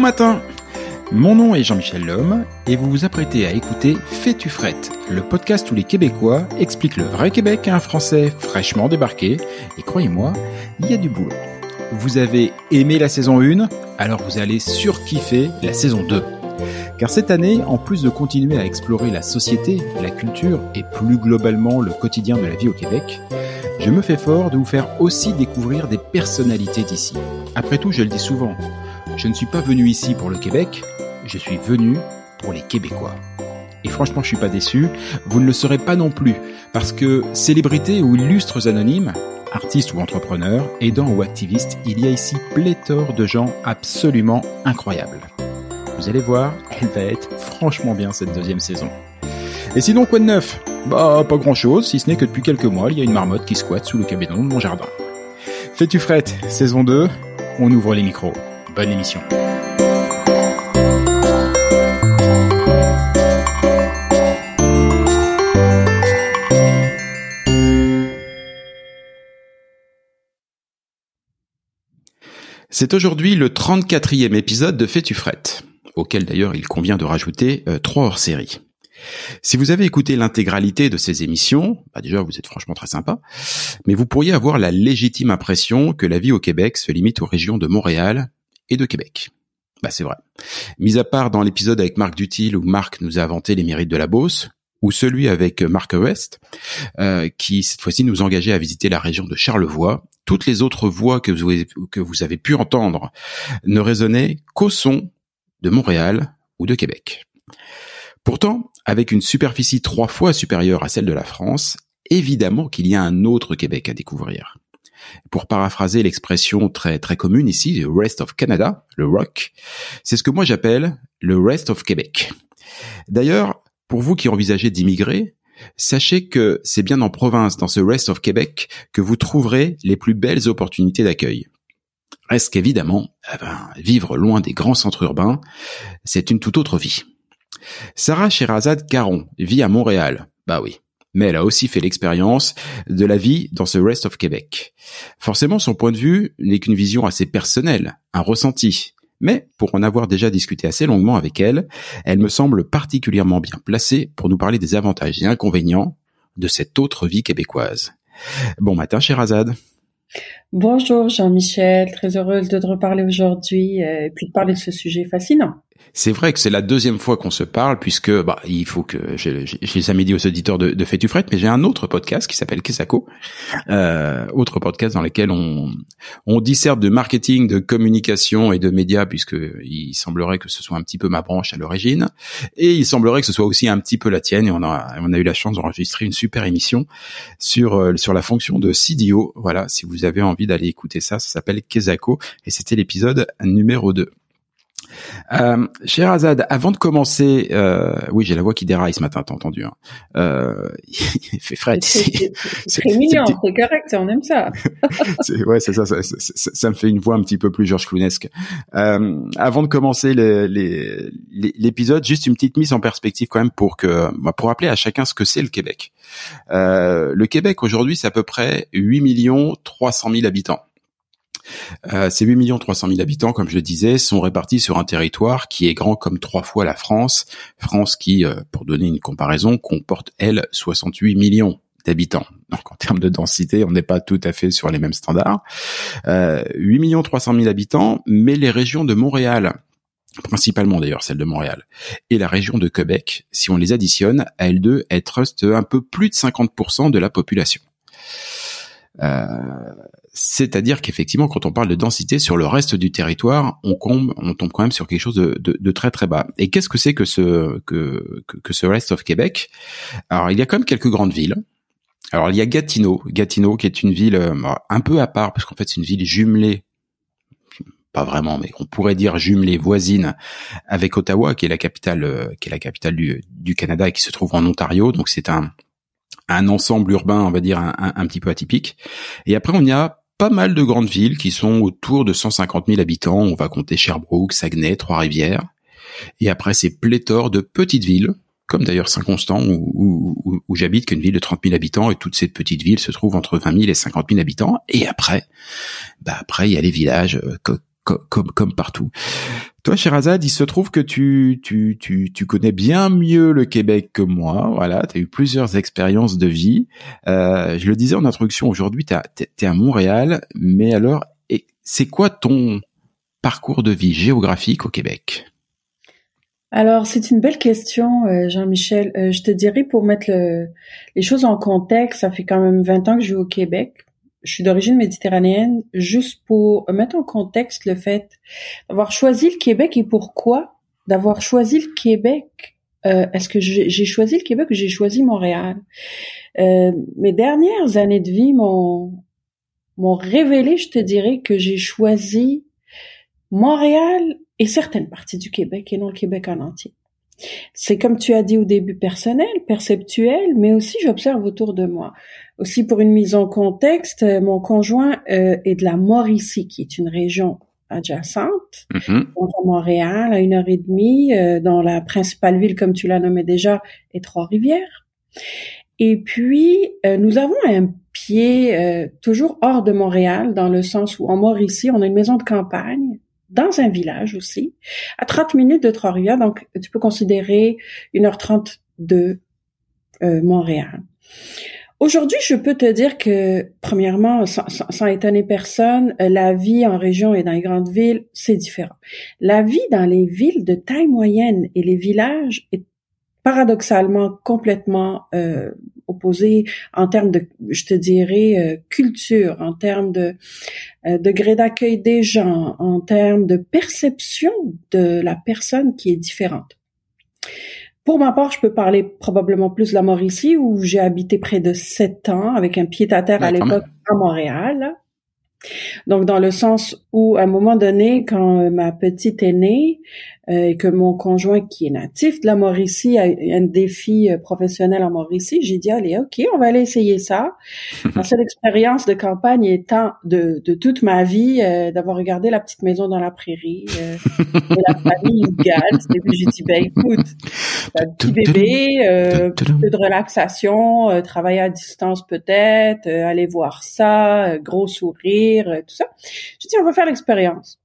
Matin Mon nom est Jean-Michel Lhomme et vous vous apprêtez à écouter Fais-tu frette, le podcast où les Québécois expliquent le vrai Québec à un Français fraîchement débarqué. Et croyez-moi, il y a du boulot. Vous avez aimé la saison 1, alors vous allez surkiffer la saison 2. Car cette année, en plus de continuer à explorer la société, la culture et plus globalement le quotidien de la vie au Québec, je me fais fort de vous faire aussi découvrir des personnalités d'ici. Après tout, je le dis souvent, je ne suis pas venu ici pour le Québec, je suis venu pour les Québécois. Et franchement, je suis pas déçu, vous ne le serez pas non plus, parce que célébrités ou illustres anonymes, artistes ou entrepreneurs, aidants ou activistes, il y a ici pléthore de gens absolument incroyables. Vous allez voir, elle va être franchement bien cette deuxième saison. Et sinon, quoi de neuf? Bah, pas grand chose, si ce n'est que depuis quelques mois, il y a une marmotte qui squatte sous le cabinet de mon jardin. Fais-tu frette, saison 2, on ouvre les micros. C'est aujourd'hui le 34e épisode de Fais-tu frette, auquel d'ailleurs il convient de rajouter euh, trois hors-séries. Si vous avez écouté l'intégralité de ces émissions, bah déjà vous êtes franchement très sympa, mais vous pourriez avoir la légitime impression que la vie au Québec se limite aux régions de Montréal de Québec. Bah c'est vrai. Mis à part dans l'épisode avec Marc Dutil où Marc nous a inventé les mérites de la Beauce, ou celui avec Marc West, euh, qui cette fois-ci nous engageait à visiter la région de Charlevoix, toutes les autres voix que vous avez, que vous avez pu entendre ne résonnaient qu'au son de Montréal ou de Québec. Pourtant, avec une superficie trois fois supérieure à celle de la France, évidemment qu'il y a un autre Québec à découvrir. Pour paraphraser l'expression très très commune ici, le Rest of Canada, le ROC, c'est ce que moi j'appelle le Rest of Québec. D'ailleurs, pour vous qui envisagez d'immigrer, sachez que c'est bien en province, dans ce Rest of Québec, que vous trouverez les plus belles opportunités d'accueil. Reste qu'évidemment, eh ben, vivre loin des grands centres urbains, c'est une toute autre vie? Sarah Sherazade Caron vit à Montréal. Bah oui. Mais elle a aussi fait l'expérience de la vie dans ce Rest of Québec. Forcément, son point de vue n'est qu'une vision assez personnelle, un ressenti. Mais pour en avoir déjà discuté assez longuement avec elle, elle me semble particulièrement bien placée pour nous parler des avantages et inconvénients de cette autre vie québécoise. Bon matin, Sherazade. Bonjour Jean-Michel, très heureuse de te reparler aujourd'hui euh, et puis de parler de ce sujet fascinant. C'est vrai que c'est la deuxième fois qu'on se parle puisque bah il faut que j'ai amis dit aux auditeurs de, de Fête mais j'ai un autre podcast qui s'appelle Kesako, euh, autre podcast dans lequel on on disserte de marketing, de communication et de médias puisque il semblerait que ce soit un petit peu ma branche à l'origine et il semblerait que ce soit aussi un petit peu la tienne et on a on a eu la chance d'enregistrer une super émission sur euh, sur la fonction de CDO. Voilà, si vous avez envie d'aller écouter ça, ça s'appelle Kesako et c'était l'épisode numéro 2. Euh, cher Azad, avant de commencer, euh, oui, j'ai la voix qui déraille ce matin, t'as entendu. Hein. Euh, il fait frais C'est mignon, c'est correct, on aime ça. ouais, c'est ça ça, ça, ça, me fait une voix un petit peu plus Georges Clounesque. Euh, avant de commencer l'épisode, juste une petite mise en perspective quand même pour que, bah, pour rappeler à chacun ce que c'est le Québec. Euh, le Québec aujourd'hui, c'est à peu près 8 millions 300 000 habitants. Euh, ces 8 millions 300 000 habitants, comme je le disais, sont répartis sur un territoire qui est grand comme trois fois la France. France qui, euh, pour donner une comparaison, comporte, elle, 68 millions d'habitants. Donc en termes de densité, on n'est pas tout à fait sur les mêmes standards. Euh, 8 millions 300 000 habitants, mais les régions de Montréal, principalement d'ailleurs celle de Montréal, et la région de Québec, si on les additionne, à elles deux, elles trustent un peu plus de 50% de la population. Euh, c'est-à-dire qu'effectivement, quand on parle de densité sur le reste du territoire, on, tombe, on tombe quand même sur quelque chose de, très très bas. Et qu'est-ce que c'est que ce que, que, ce rest of Québec? Alors, il y a quand même quelques grandes villes. Alors, il y a Gatineau, Gatineau qui est une ville euh, un peu à part parce qu'en fait, c'est une ville jumelée pas vraiment, mais on pourrait dire jumelée voisine avec Ottawa, qui est la capitale, euh, qui est la capitale du, du Canada et qui se trouve en Ontario. Donc c'est un un ensemble urbain, on va dire un, un, petit peu atypique. Et après, on y a pas mal de grandes villes qui sont autour de 150 000 habitants. On va compter Sherbrooke, Saguenay, Trois-Rivières. Et après, c'est pléthore de petites villes, comme d'ailleurs Saint-Constant où, où, j'habite, qui est une ville de 30 000 habitants, et toutes ces petites villes se trouvent entre 20 000 et 50 000 habitants. Et après, bah après, il y a les villages comme, comme partout. Toi, Sherazade, il se trouve que tu, tu, tu, tu connais bien mieux le Québec que moi. Voilà, tu as eu plusieurs expériences de vie. Euh, je le disais en introduction, aujourd'hui, tu es à Montréal, mais alors, c'est quoi ton parcours de vie géographique au Québec? Alors, c'est une belle question, euh, Jean-Michel. Euh, je te dirais, pour mettre les choses en contexte, ça fait quand même 20 ans que je vis au Québec je suis d'origine méditerranéenne, juste pour mettre en contexte le fait d'avoir choisi le Québec et pourquoi d'avoir choisi le Québec. Euh, Est-ce que j'ai choisi le Québec ou j'ai choisi Montréal? Euh, mes dernières années de vie m'ont m'ont révélé, je te dirais, que j'ai choisi Montréal et certaines parties du Québec et non le Québec en entier. C'est comme tu as dit au début personnel, perceptuel, mais aussi j'observe autour de moi. Aussi pour une mise en contexte, euh, mon conjoint euh, est de la Mauricie, qui est une région adjacente, mm Montréal, à une heure et demie, euh, dans la principale ville, comme tu l'as nommé déjà, est Trois-Rivières. Et puis, nous avons un pied toujours hors de Montréal, dans le sens où en Mauricie, on a une maison de campagne dans un village aussi, à 30 minutes de Trois-Rivières, donc tu peux considérer 1h30 de euh, Montréal. Aujourd'hui, je peux te dire que, premièrement, sans, étonner personne, euh, la vie en région et dans les grandes villes, c'est différent. La vie dans les villes de taille moyenne et les villages est paradoxalement complètement euh, opposé en termes de, je te dirais, euh, culture, en termes de euh, degré d'accueil des gens, en termes de perception de la personne qui est différente. Pour ma part, je peux parler probablement plus de la Mauricie, où j'ai habité près de sept ans avec un pied-à-terre à l'époque à Montréal. Donc, dans le sens où, à un moment donné, quand euh, ma petite est née, et que mon conjoint qui est natif de la Mauricie a un défi euh, professionnel en Mauricie, j'ai dit allez ok on va aller essayer ça. Ma seule expérience de campagne étant de, de toute ma vie euh, d'avoir regardé la petite maison dans la prairie et la famille Hugal. J'ai dit ben écoute un petit bébé, un peu de relaxation, travailler à distance peut-être, aller voir ça, gros sourire, tout ça. J'ai dit on va faire l'expérience.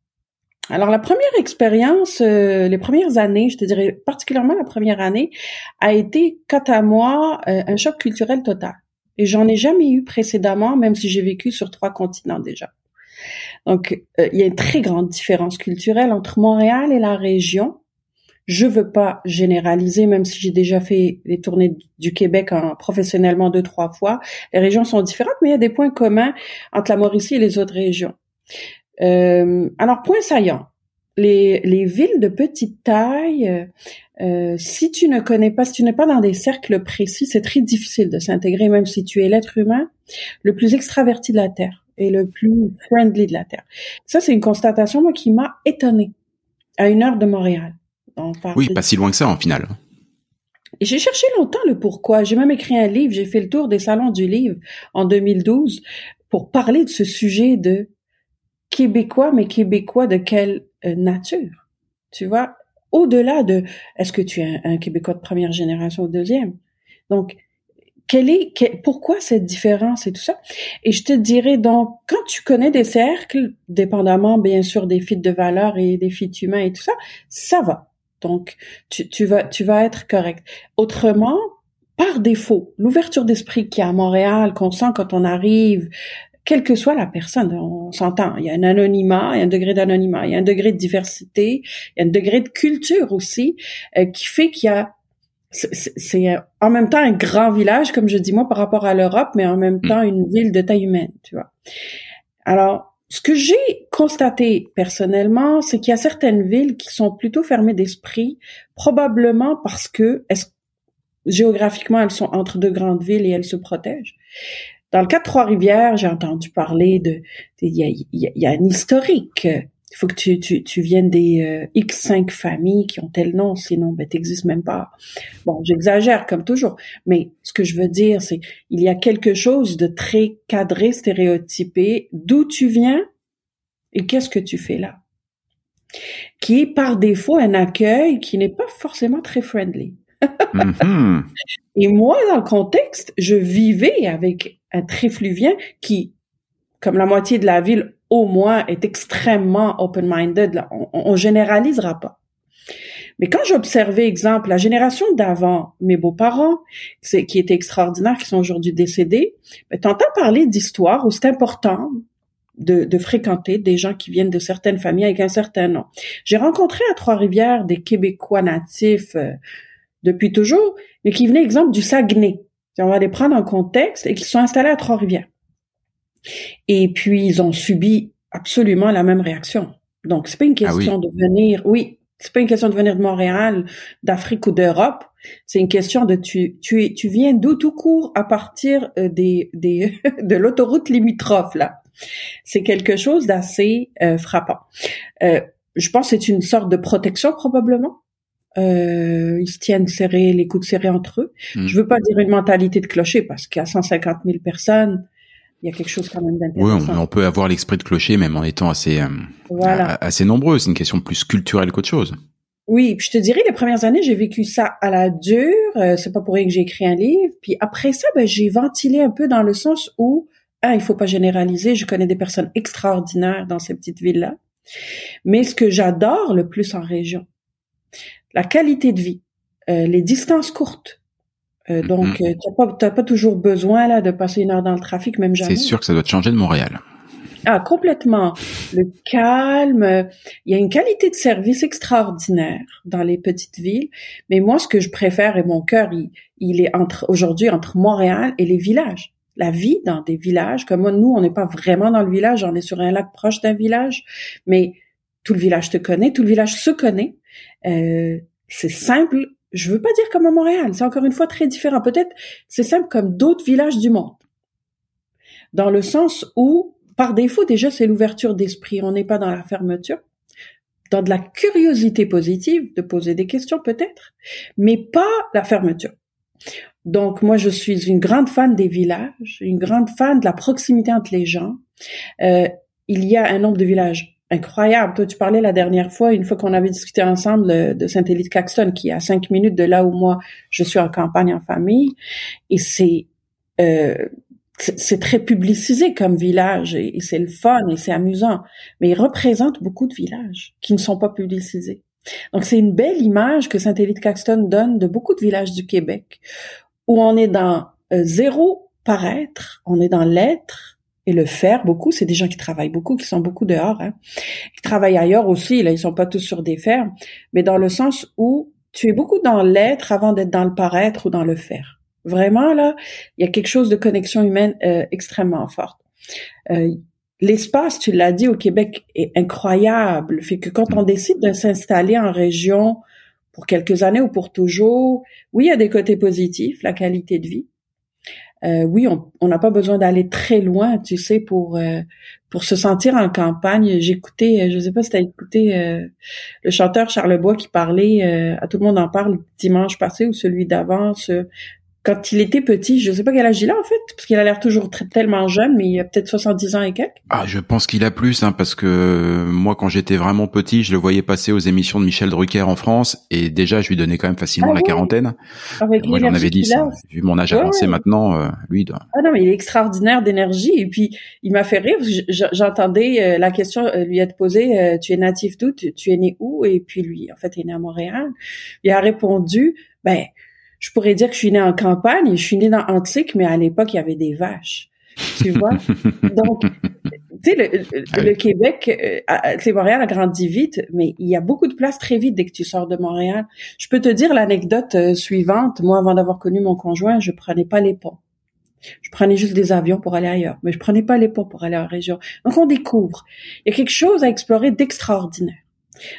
Alors la première expérience, euh, les premières années, je te dirais particulièrement la première année, a été quant à moi euh, un choc culturel total. Et j'en ai jamais eu précédemment, même si j'ai vécu sur trois continents déjà. Donc euh, il y a une très grande différence culturelle entre Montréal et la région. Je veux pas généraliser, même si j'ai déjà fait les tournées du Québec en, professionnellement deux, trois fois. Les régions sont différentes, mais il y a des points communs entre la Mauricie et les autres régions. Euh, alors, point saillant. Les, les villes de petite taille, euh, si tu ne connais pas, si tu n'es pas dans des cercles précis, c'est très difficile de s'intégrer, même si tu es l'être humain le plus extraverti de la Terre et le plus friendly de la Terre. Ça, c'est une constatation, moi, qui m'a étonnée à une heure de Montréal. Oui, pas si loin que ça, en final. J'ai cherché longtemps le pourquoi. J'ai même écrit un livre. J'ai fait le tour des salons du livre en 2012 pour parler de ce sujet de Québécois, mais Québécois de quelle euh, nature? Tu vois, au-delà de est-ce que tu es un, Québécois de première génération ou deuxième? Donc, quelle est, pourquoi cette différence et tout ça? Et je te dirais donc, quand tu connais des cercles, dépendamment bien sûr des fits de valeur et des fits humains et tout ça, ça va. Donc, tu, tu vas, tu vas être correct. Autrement, par défaut, l'ouverture d'esprit qu'il y a à Montréal, qu'on sent quand on arrive, quelle que soit la personne, on s'entend, il y a un anonymat, il y a un degré d'anonymat, il y a un degré de diversité, il y a un degré de culture aussi, euh, qui fait qu'il y a c'est en même temps un grand village, comme je dis moi, par rapport à l'Europe, mais en même temps une ville de taille humaine, tu vois. Alors, ce que j'ai constaté personnellement, c'est qu'il y a certaines villes qui sont plutôt fermées d'esprit, probablement parce que est géographiquement elles sont entre deux grandes villes et elles se protègent. Dans le cas de Trois-Rivières, j'ai entendu parler de, il y a, y a, un historique. Il faut que tu, tu, tu viennes des euh, X5 familles qui ont tel nom, sinon ben t'existes même pas. Bon, j'exagère comme toujours, mais ce que je veux dire, c'est il y a quelque chose de très cadré, stéréotypé, d'où tu viens et qu'est-ce que tu fais là, qui est par défaut un accueil qui n'est pas forcément très friendly. Mm-hmm. Et moi, dans le contexte, je vivais avec un trifluvien qui, comme la moitié de la ville au moins, est extrêmement open-minded. On, on généralisera pas. Mais quand j'observais, exemple, la génération d'avant, mes beaux-parents, qui étaient extraordinaires, qui sont aujourd'hui décédés, ben, t'entends parler d'histoires où c'est important de, de, fréquenter des gens qui viennent de certaines familles avec un certain nom. J'ai rencontré à Trois-Rivières des Québécois natifs euh, depuis toujours, mais qui venaient, exemple, du Saguenay. On va les prendre en contexte et qui sont installés à Trois-Rivières. Et puis, ils ont subi absolument la même réaction. Donc, c'est pas une ah question de venir, oui, c'est pas une question de venir de Montréal, d'Afrique ou d'Europe. C'est une question de tu, tu, tu viens d'où tout court à partir euh, des, des de l'autoroute limitrophe là. C'est quelque chose d'assez euh, frappant. Euh, je pense que c'est une sorte de protection probablement. Euh, ils se tiennent serrés, les coudes serrés entre eux. Hmm. Je veux pas dire une mentalité de clocher parce qu'il y a 150 000 personnes, il y a quelque chose quand même d'intéressant. Oui, on, peut avoir l'esprit de clocher même en étant assez euh, assez nombreux. C'est une question plus culturelle qu'autre chose. Oui, puis je te dirais, les premières années, j'ai vécu ça à la dure. Euh, c'est pas pour rien que j'ai écrit un livre. Puis après ça, ben, j'ai ventilé un peu dans le sens où, ah, il faut pas généraliser. Je connais des personnes extraordinaires dans ces petites villes-là. Mais ce que j'adore le plus en région, la qualité de vie, euh, les distances courtes. Euh, mm-hmm. donc, euh, tu n'as pas, toujours besoin là de passer une heure dans le trafic, même jamais. C'est sûr que ça doit te changer de Montréal. Ah, complètement. Le calme. Il y a une qualité de service extraordinaire dans les petites villes. Mais moi, ce que je préfère et mon cœur, il, il est entre aujourd'hui entre Montréal et les villages. La vie dans des villages, comme moi, nous, on n'est pas vraiment dans le village, on est sur un lac proche d'un village, mais tout le village te connaît, tout le village se connaît. Euh, c'est simple. Je veux pas dire comme à Montréal. C'est encore une fois très différent. Peut-être c'est simple comme d'autres villages du monde. Dans le sens où, par défaut, déjà, c'est l'ouverture d'esprit. On n'est pas dans la fermeture. Dans de la curiosité positive, de poser des questions peut-être, mais pas la fermeture. Donc moi, je suis une grande fan des villages, une grande fan de la proximité entre les gens. Euh, il y a un nombre de villages incroyable. Toi, tu parlais la dernière fois, une fois qu'on avait discuté ensemble de Saint-Élie-de-Caxton, qui est à cinq minutes de là où moi, je suis en campagne en famille. Et c'est... Euh, c'est très publicisé comme village et, c'est le fun et c'est amusant, mais il représente beaucoup de villages qui ne sont pas publicisés. Donc c'est une belle image que Saint-Élie-de-Caxton donne de beaucoup de villages du Québec où on est dans euh, zéro paraître, on est dans l'être et le faire beaucoup. C'est des gens qui travaillent beaucoup, qui sont beaucoup dehors, hein, qui travaillent ailleurs aussi. Là, ils sont pas tous sur des fermes, mais dans le sens où tu es beaucoup dans l'être avant d'être dans le paraître ou dans le faire. Vraiment là, il y a quelque chose de connexion humaine euh, extrêmement forte. Euh, l'espace, tu l'as dit au Québec, est incroyable. Fait que quand on décide de s'installer en région pour quelques années ou pour toujours, oui, il y a des côtés positifs, la qualité de vie. Euh, oui, on n'a pas besoin d'aller très loin, tu sais, pour euh, pour se sentir en campagne. J'écoutais, euh, je sais pas si tu as écouté le chanteur Charles Bois qui parlait, à tout le monde en parle dimanche passé ou celui d'avant, quand il était petit, je sais pas quel âge il a en fait, parce qu'il a l'air toujours très, tellement jeune, mais il a peut-être 70 ans et quelques. Ah, je pense qu'il a plus, hein, parce que moi, quand j'étais vraiment petit, je le voyais passer aux émissions de Michel Drucker en France, et déjà, je lui donnais quand même facilement Ah la oui. quarantaine. Avec moi, j'en avais l'énergie 10. qu'il a. hein. Vu mon âge Ouais, avancé ouais. maintenant, euh, lui, il doit- Ah non, mais il est extraordinaire d'énergie. Et puis, il m'a fait rire. J'entendais euh, la question euh, lui être posée, euh, tu es natif d'où? Tu, tu es né où? Et puis lui, en fait, il est né à Montréal. Il a répondu, ben, je pourrais dire que je suis né en campagne. Je suis né dans Antique, mais à l'époque, il y avait des vaches. Tu vois? Donc, tu sais, le, le- oui. le Québec, euh, tu sais, Montréal a grandi vite, mais il y a beaucoup de place très vite dès que tu sors de Montréal. Je peux te dire l'anecdote euh, suivante. Moi, avant d'avoir connu mon conjoint, je prenais pas les ponts. Je prenais juste des avions pour aller ailleurs, mais je prenais pas les ponts pour aller en région. Donc, on découvre. Il y a quelque chose à explorer d'extraordinaire.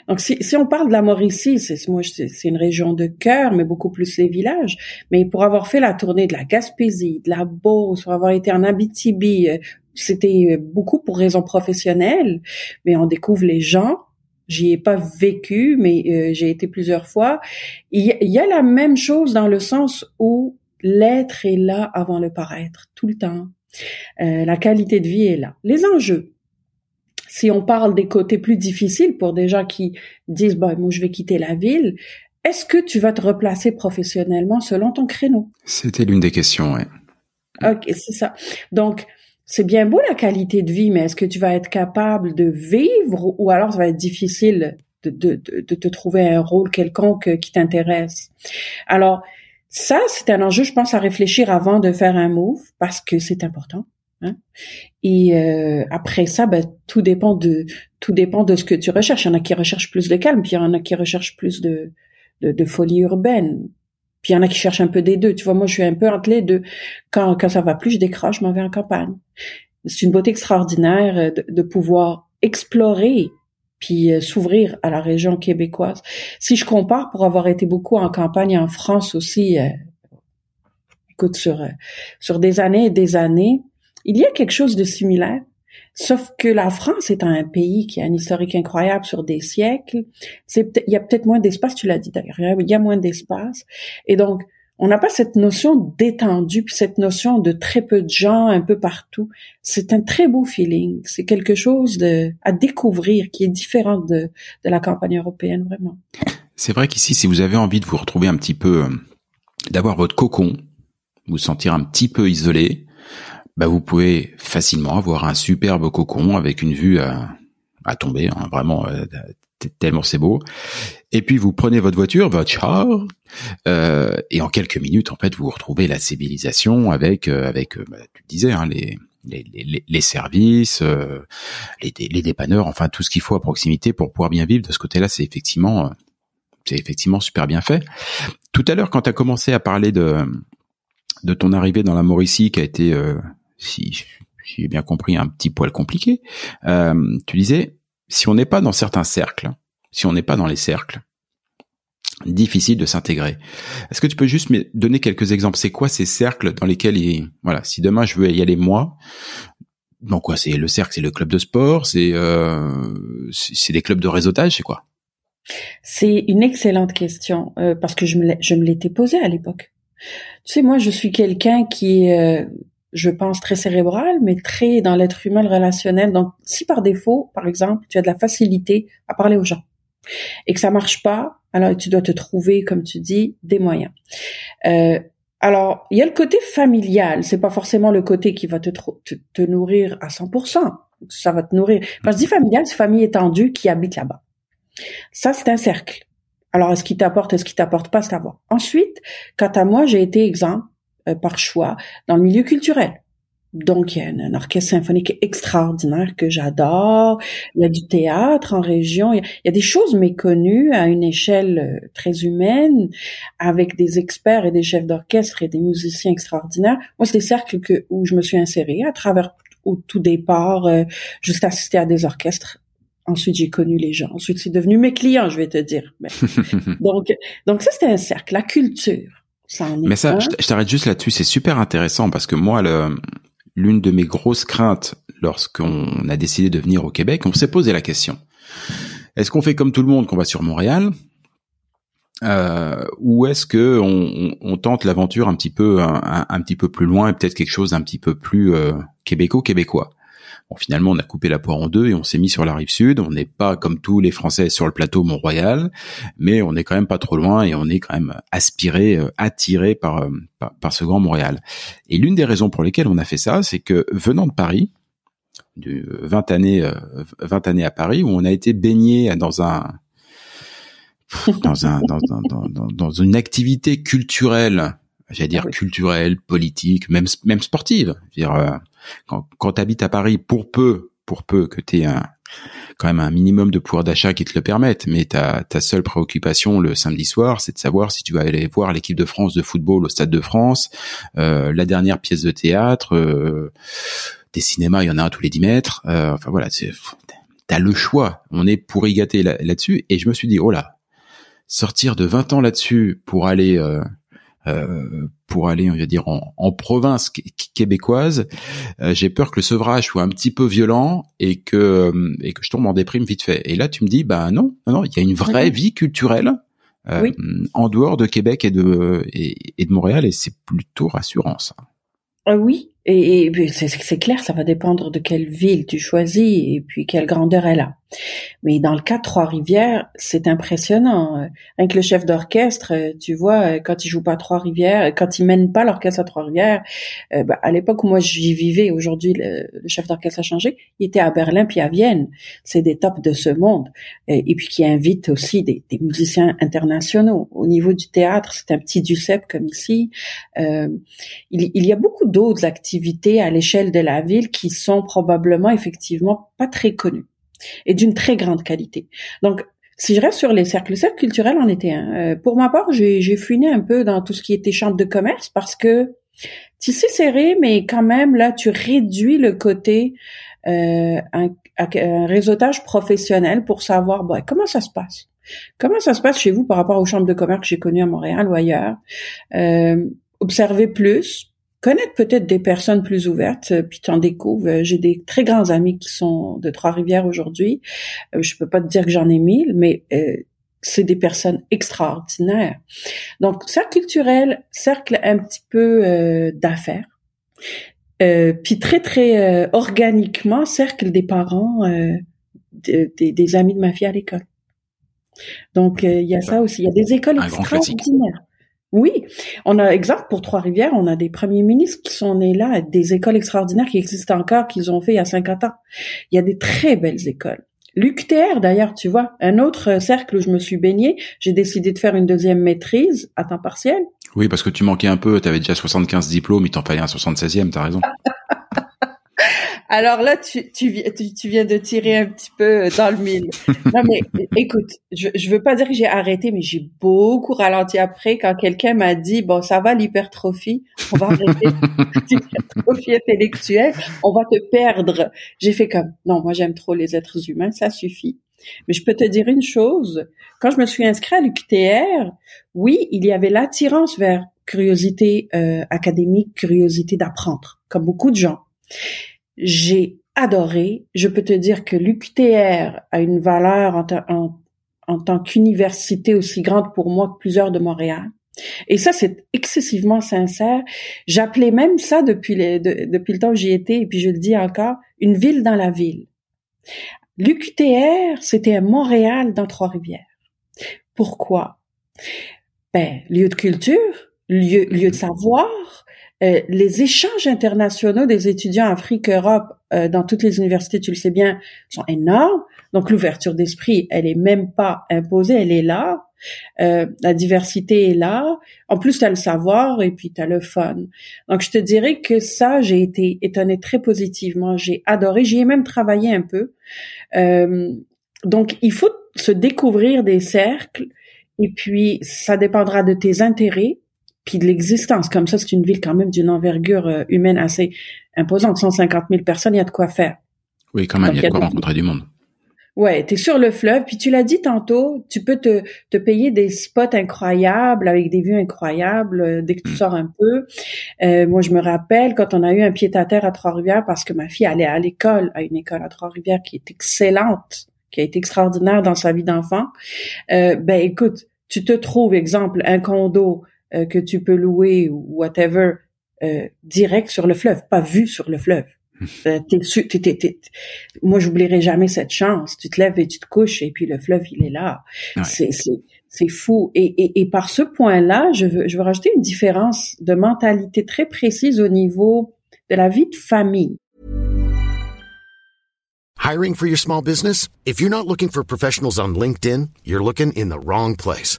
Donc, si, si on parle de la Mauricie, c'est moi, c'est une région de cœur, mais beaucoup plus les villages. Mais pour avoir fait la tournée de la Gaspésie, de la Beauce, pour avoir été en Abitibi, euh, c'était euh, beaucoup pour raisons professionnelles. Mais on découvre les gens. J'y ai pas vécu, mais euh, j'ai été plusieurs fois. Il y, y a la même chose dans le sens où l'être est là avant le paraître, tout le temps. Euh, la qualité de vie est là. Les enjeux, si on parle des côtés plus difficiles pour des gens qui disent, bah, moi, je vais quitter la ville, est-ce que tu vas te replacer professionnellement selon ton créneau? C'était l'une des questions, ouais. Ok, c'est ça. Donc, c'est bien beau la qualité de vie, mais est-ce que tu vas être capable de vivre ou alors ça va être difficile de, de, de, de te trouver un rôle quelconque qui t'intéresse? Alors, ça, c'est un enjeu, je pense, à réfléchir avant de faire un move parce que c'est important. Hein? Et euh, après ça, ben, tout dépend de tout dépend de ce que tu recherches. Il y en a qui recherchent plus de calme, puis il y en a qui recherchent plus de, de, de folie urbaine. Puis il y en a qui cherchent un peu des deux. Tu vois, moi, je suis un peu entre les deux. Quand, quand ça va plus, je décroche, je m'en vais en campagne. C'est une beauté extraordinaire euh, de, de pouvoir explorer puis euh, s'ouvrir à la région québécoise. Si je compare, pour avoir été beaucoup en campagne en France aussi, euh, écoute, sur, euh, sur des années et des années, il y a quelque chose de similaire. Sauf que la France étant un pays qui a un historique incroyable sur des siècles, il y a peut-être moins d'espace, tu l'as dit d'ailleurs, il y a moins d'espace. Et donc, on n'a pas cette notion d'étendue, puis cette notion de très peu de gens un peu partout. C'est un très beau feeling. C'est quelque chose de, à découvrir qui est différent de, de la campagne européenne, vraiment. C'est vrai qu'ici, si vous avez envie de vous retrouver un petit peu, euh, d'avoir votre cocon, vous sentir un petit peu isolé, bah vous pouvez facilement avoir un superbe cocon avec une vue à, à tomber, hein, vraiment euh, tellement c'est beau. Et puis vous prenez votre voiture, votre char, euh, et en quelques minutes, en fait, vous retrouvez la civilisation avec, euh, avec, euh, bah, tu disais, hein, les, les, les, services, euh, les, les dépanneurs, enfin tout ce qu'il faut à proximité pour pouvoir bien vivre. De ce côté-là, c'est effectivement, euh, c'est effectivement super bien fait. Tout à l'heure, quand tu as commencé à parler de de ton arrivée dans la Mauricie, qui a été, euh, si, j'ai bien compris, un petit poil compliqué, euh, tu disais, si on n'est pas dans certains cercles, si on n'est pas dans les cercles, difficile de s'intégrer. Est-ce que tu peux juste me donner quelques exemples? C'est quoi ces cercles dans lesquels, il, voilà, si demain je veux y aller moi, donc quoi? C'est le cercle, c'est le club de sport, c'est euh, c'est des clubs de réseautage, c'est quoi? C'est une excellente question euh, parce que je me je me l'étais posée à l'époque. Tu sais, moi, je suis quelqu'un qui euh, je pense, très cérébral, mais très dans l'être humain, relationnel. Donc, si par défaut, par exemple, tu as de la facilité à parler aux gens et que ça marche pas, alors tu dois te trouver, comme tu dis, des moyens. Euh, alors, il y a le côté familial. C'est pas forcément le côté qui va te, te, te nourrir à 100%. Ça va te nourrir. Quand je dis familial, c'est famille étendue qui habite là-bas. Ça, c'est un cercle. Alors, est-ce qu'il t'apporte, est-ce qu'il t'apporte pas, c'est à voir. Ensuite, quant à moi, j'ai été exemple, par choix, dans le milieu culturel. Donc, il y a un, orchestre symphonique extraordinaire que j'adore. Il y a du théâtre en région. Il y, a, des choses méconnues à une échelle euh, très humaine, avec des experts et des chefs d'orchestre et des musiciens extraordinaires. Moi, c'est des cercles que, où je me suis insérée à travers au tout départ, euh, juste assister à des orchestres. Ensuite, j'ai connu les gens. Ensuite, c'est devenu mes clients, je vais te dire. donc, donc ça, c'était un cercle. La culture. Ça Mais ça, je t'arrête juste là-dessus. C'est super intéressant parce que moi, l'une de mes grosses craintes lorsqu'on a décidé de venir au Québec, on s'est posé la question. Est-ce qu'on fait comme tout le monde, qu'on va sur Montréal euh, ou est-ce que on, tente l'aventure un petit peu un, petit peu plus loin et peut-être quelque chose d'un petit peu plus euh, québécois Bon, finalement, on a coupé la poire en deux et on s'est mis sur la rive sud. On n'est pas comme tous les Français sur le plateau Mont-Royal, mais on est quand même pas trop loin et on est quand même aspiré, euh, attiré par, euh, par, par ce grand Montréal. Et l'une des raisons pour lesquelles on a fait ça, c'est que venant de Paris, de 20 années, 20 euh, années à Paris, où on a été baigné dans un dans un dans, dans, dans, dans une activité culturelle j'allais dire culturelle, politique, même même sportive. dire, euh, quand, quand tu à Paris, pour peu, pour peu que tu un, quand même un minimum de pouvoir d'achat qui te le permette, mais ta, ta seule préoccupation le samedi soir, c'est de savoir si tu vas aller voir l'équipe de France de football au Stade de France, euh, la dernière pièce de théâtre, euh, des cinémas, il y en a un tous les 10 mètres. Euh, enfin voilà, t'as le choix. On est pour y gâter là-dessus. et je me suis dit, oh là, sortir de 20 ans là-dessus pour aller euh, pour aller, on va dire, en, province québécoise, euh, j'ai peur que le sevrage soit un petit peu violent et que euh, et que je tombe en déprime vite fait. Et là, tu me dis, bah non, non, il y a une vraie vie culturelle en dehors de Québec et de et, de Montréal, et c'est plutôt rassurant ça. oui, et, et c'est clair, ça va dépendre de quelle ville tu choisis et puis quelle grandeur elle a. Mais dans le cas de Trois-Rivières, c'est impressionnant. Avec le chef d'orchestre, tu vois, quand il joue pas Trois-Rivières, quand il mène pas l'orchestre à Trois-Rivières, euh, bah, à l'époque où moi j'y vivais, aujourd'hui le, chef d'orchestre a changé, il était à Berlin puis à Vienne. C'est des tops de ce monde. Et, puis qui invite aussi des, musiciens internationaux. Au niveau du théâtre, c'est un petit Ducep comme ici. Euh, il, il y a beaucoup d'autres activités à l'échelle de la ville qui sont probablement effectivement pas très connues et d'une très grande qualité. Donc, si je reste sur les cercles, le cercle en était un. Euh, pour ma part, j'ai, fouiné un peu dans tout ce qui était chambre de commerce parce que tu sais serré, mais quand même là, tu réduis le côté euh, un, un, réseautage professionnel pour savoir bon, comment ça se passe? Comment ça se passe chez vous par rapport aux chambres de commerce que j'ai connues à Montréal ou ailleurs? Euh, observer plus, connaître peut-être des personnes plus ouvertes, euh, puis t'en découvres. Euh, j'ai des très grands amis qui sont de Trois-Rivières aujourd'hui. Euh, je peux pas te dire que j'en ai mille, mais c'est des personnes extraordinaires. Donc, cercle culturel, cercle un petit peu d'affaires. puis très, très organiquement, cercle des parents, des amis de ma fille à l'école. Donc, il y a ça aussi. Il y a des écoles extraordinaires. Oui, on a exemple pour Trois-Rivières, on a des premiers ministres qui sont nés là, des écoles extraordinaires qui existent encore, qu'ils ont fait il y a 50 ans. Il y a des très belles écoles. L'UQTR, d'ailleurs, tu vois, un autre cercle où je me suis baignée, j'ai décidé de faire une deuxième maîtrise à temps partiel. Oui, parce que tu manquais un peu, tu avais déjà 75 diplômes, il t'en fallait un 76e, t'as raison. Alors là, tu, tu, tu, viens de tirer un petit peu dans le mille. Non, mais écoute, je, je veux pas dire que j'ai arrêté, mais j'ai beaucoup ralenti après quand quelqu'un m'a dit, bon, ça va l'hypertrophie, on va arrêter l'hypertrophie intellectuelle, on va te perdre. J'ai fait comme, non, moi j'aime trop les êtres humains, ça suffit. Mais je peux te dire une chose, quand je me suis inscrit à l'UQTR, oui, il y avait l'attirance vers curiosité euh, académique, curiosité d'apprendre, comme beaucoup de gens j'ai adoré. Je peux te dire que l'UQTR a une valeur en, tant qu'université aussi grande pour moi que plusieurs de Montréal. Et ça, c'est excessivement sincère. J'appelais même ça depuis, depuis le temps où j'y étais, et puis je le dis encore, une ville dans la ville. L'UQTR, c'était Montréal dans Trois-Rivières. Pourquoi? Ben, lieu de culture, lieu, lieu de savoir, euh, les échanges internationaux des étudiants Afrique-Europe euh, dans toutes les universités, tu le sais bien, sont énormes. Donc l'ouverture d'esprit, elle est même pas imposée, elle est là. Euh, la diversité est là. En plus, tu as le savoir et puis tu as le fun. Donc, je te dirais que ça, j'ai été étonnée très positivement. J'ai adoré. J'y ai même travaillé un peu. Euh, donc, il faut se découvrir des cercles et puis ça dépendra de tes intérêts puis de l'existence. Comme ça, c'est une ville quand même d'une envergure euh, humaine assez imposante. 150 000 personnes, il y a de quoi faire. Oui, quand même, il y a de quoi rencontrer du monde. Ouais, tu es sur le fleuve, puis tu l'as dit tantôt, tu peux te, te payer des spots incroyables avec des vues incroyables euh, dès que tu mm. sors un peu. Euh, moi, je me rappelle quand on a eu un pied à à Trois-Rivières parce que ma fille allait à l'école, à une école à Trois-Rivières qui est excellente, qui a été extraordinaire dans sa vie d'enfant. Euh, ben écoute, tu te trouves, exemple, un condo euh, que tu peux louer ou whatever euh, direct sur le fleuve, pas vu sur le fleuve. Euh, t'es, moi, j'oublierai jamais cette chance. Tu te lèves et tu te couches et puis le fleuve, il est là. C'est, c'est, c'est fou. Et, et, et, par ce point-là, je veux, je veux rajouter une différence de mentalité très précise au niveau de la vie de famille. Hiring for your small business? If you're not looking for professionals on LinkedIn, you're looking in the wrong place.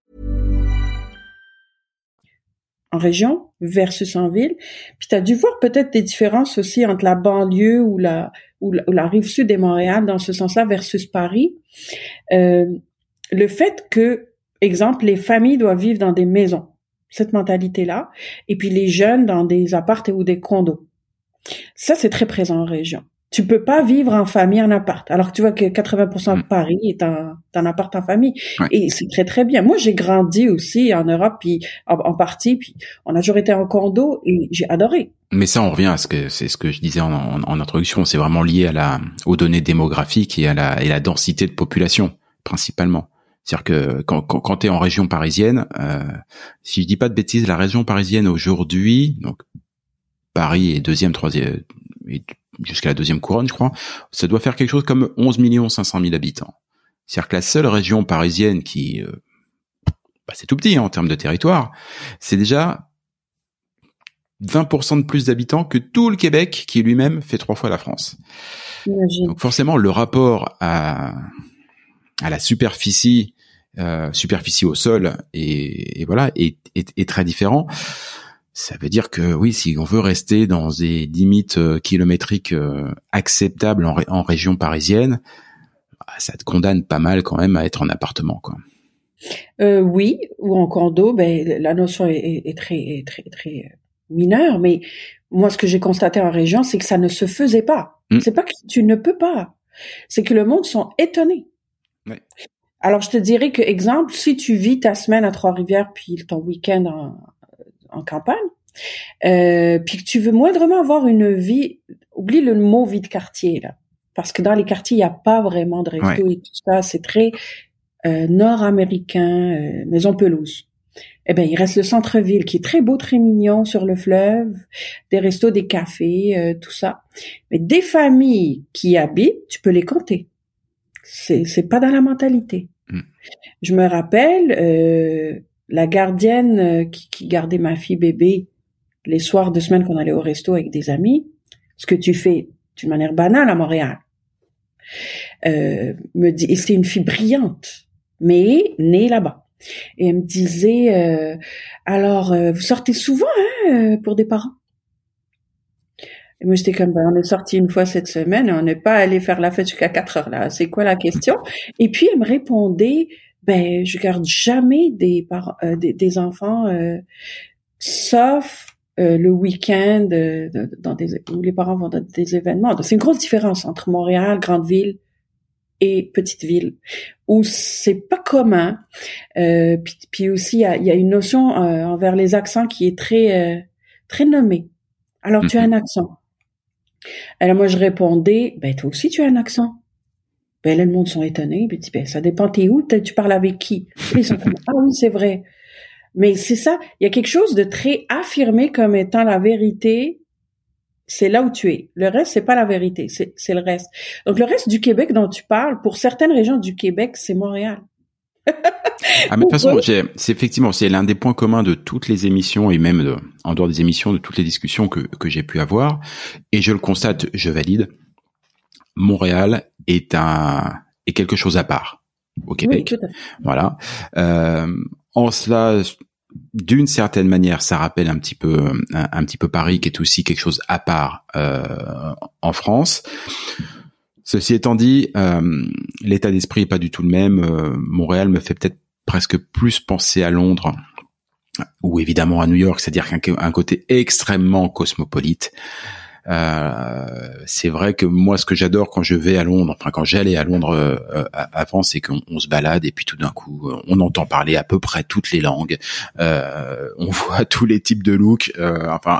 En région versus en ville. Puis tu as dû voir peut-être des différences aussi entre la banlieue ou la, ou la, rive sud de Montréal dans ce sens-là versus Paris. Euh, le fait que, exemple, les familles doivent vivre dans des maisons, cette mentalité-là, et puis les jeunes dans des appartements ou des condos. Ça, c'est très présent en région tu peux pas vivre en famille en appart. Alors que tu vois que 80% de mm. Paris est en, en appart en famille. Et c'est très, très bien. Moi, j'ai grandi aussi en Europe, puis en, partie, puis on a toujours été en condo et j'ai adoré. Mais ça, on revient à ce que c'est ce que je disais en, en, introduction. C'est vraiment lié à la, aux données démographiques et à la, et la densité de population, principalement. C'est-à-dire que quand, quand, quand tu es en région parisienne, euh, si je dis pas de bêtises, la région parisienne aujourd'hui, donc Paris est deuxième, troisième, jusqu'à la deuxième couronne, je crois, ça doit faire quelque chose comme 11 millions 500 000 habitants. C'est-à-dire que la seule région parisienne qui, euh, bah c'est tout petit hein, en termes de territoire, c'est déjà 20% de plus d'habitants que tout le Québec, qui lui-même fait trois fois la France. Donc forcément, le rapport à, à la superficie, euh, superficie au sol, et, et voilà, est, est, est, très différent. Ça veut dire que oui, si on veut rester dans des limites euh, kilométriques euh, acceptables en, région parisienne, bah, ça te condamne pas mal quand même à être en appartement, quoi. Euh, oui, ou en condo, ben la notion est, très très très mineure, mais moi ce que j'ai constaté en région, c'est que ça ne se faisait pas. Hmm. C'est pas que tu ne peux pas, c'est que le monde sont étonnés. Alors je te dirais que exemple, si tu vis ta semaine à Trois-Rivières puis ton week-end en, en campagne, euh, puis que tu veux moindrement avoir une vie, oublie le mot vie de quartier là, parce que dans les quartiers il n'y a pas vraiment de resto et tout ça, c'est très euh, nord-américain, euh, maison pelouse. Eh ben il reste le centre-ville qui est très beau, très mignon sur le fleuve, des restos, des cafés, euh, tout ça. Mais des familles qui habitent, tu peux les compter. C'est c'est pas dans la mentalité. Mm. Je me rappelle euh, la gardienne euh, qui, qui, gardait ma fille bébé les soirs de semaine qu'on allait au resto avec des amis, ce que tu fais d'une manière banale à Montréal, euh, me dit, et c'est une fille brillante, mais née là-bas. Et elle me disait, euh, alors, euh, vous sortez souvent hein, pour des parents? Et moi, j'étais comme, ben, on est sorti une fois cette semaine, on n'est pas allé faire la fête jusqu'à 4 heures là. C'est quoi la question? Et puis, elle me répondait, ben je garde jamais des parents, euh, des, enfants, euh, sauf euh, le week-end euh, dans des, où les parents vont dans des événements. C'est une grosse différence entre Montréal, grande ville, et petite ville, où c'est pas commun. Euh, puis, puis, aussi, il y a, y a, une notion envers les accents qui est très très nommée. Alors, tu as un accent. Alors moi, je répondais, ben toi aussi, tu as un accent. Ben là, le monde sont étonnés. Puis ben, ça dépend, t'es où, tu parles avec qui? ils sont comme, ah oui, c'est vrai. Mais c'est ça, il y a quelque chose de très affirmé comme étant la vérité. C'est là où tu es. Le reste, c'est pas la vérité, c'est le reste. Donc le reste du Québec dont tu parles, pour certaines régions du Québec, c'est Montréal. ah, mais de toute façon, c'est effectivement, c'est l'un des points communs de toutes les émissions et même de, en dehors des émissions, de toutes les discussions que, que j'ai pu avoir. Et je le constate, je valide. Montréal est un, est quelque chose à part au Québec. voilà. Euh, en cela, d'une certaine manière, ça rappelle un petit peu un, petit peu Paris, qui est aussi quelque chose à part euh, en France. Ceci étant dit, euh, l'état d'esprit est pas du tout le même. Euh, Montréal me fait peut-être presque plus penser à Londres ou évidemment à New York, c'est-à-dire qu'un côté extrêmement cosmopolite. Euh, c'est vrai que moi, ce que j'adore quand je vais à Londres, enfin quand j'allais à Londres euh, euh, avant, c'est qu'on se balade et puis tout d'un coup, on entend parler à peu près toutes les langues. on voit tous les types de looks. enfin,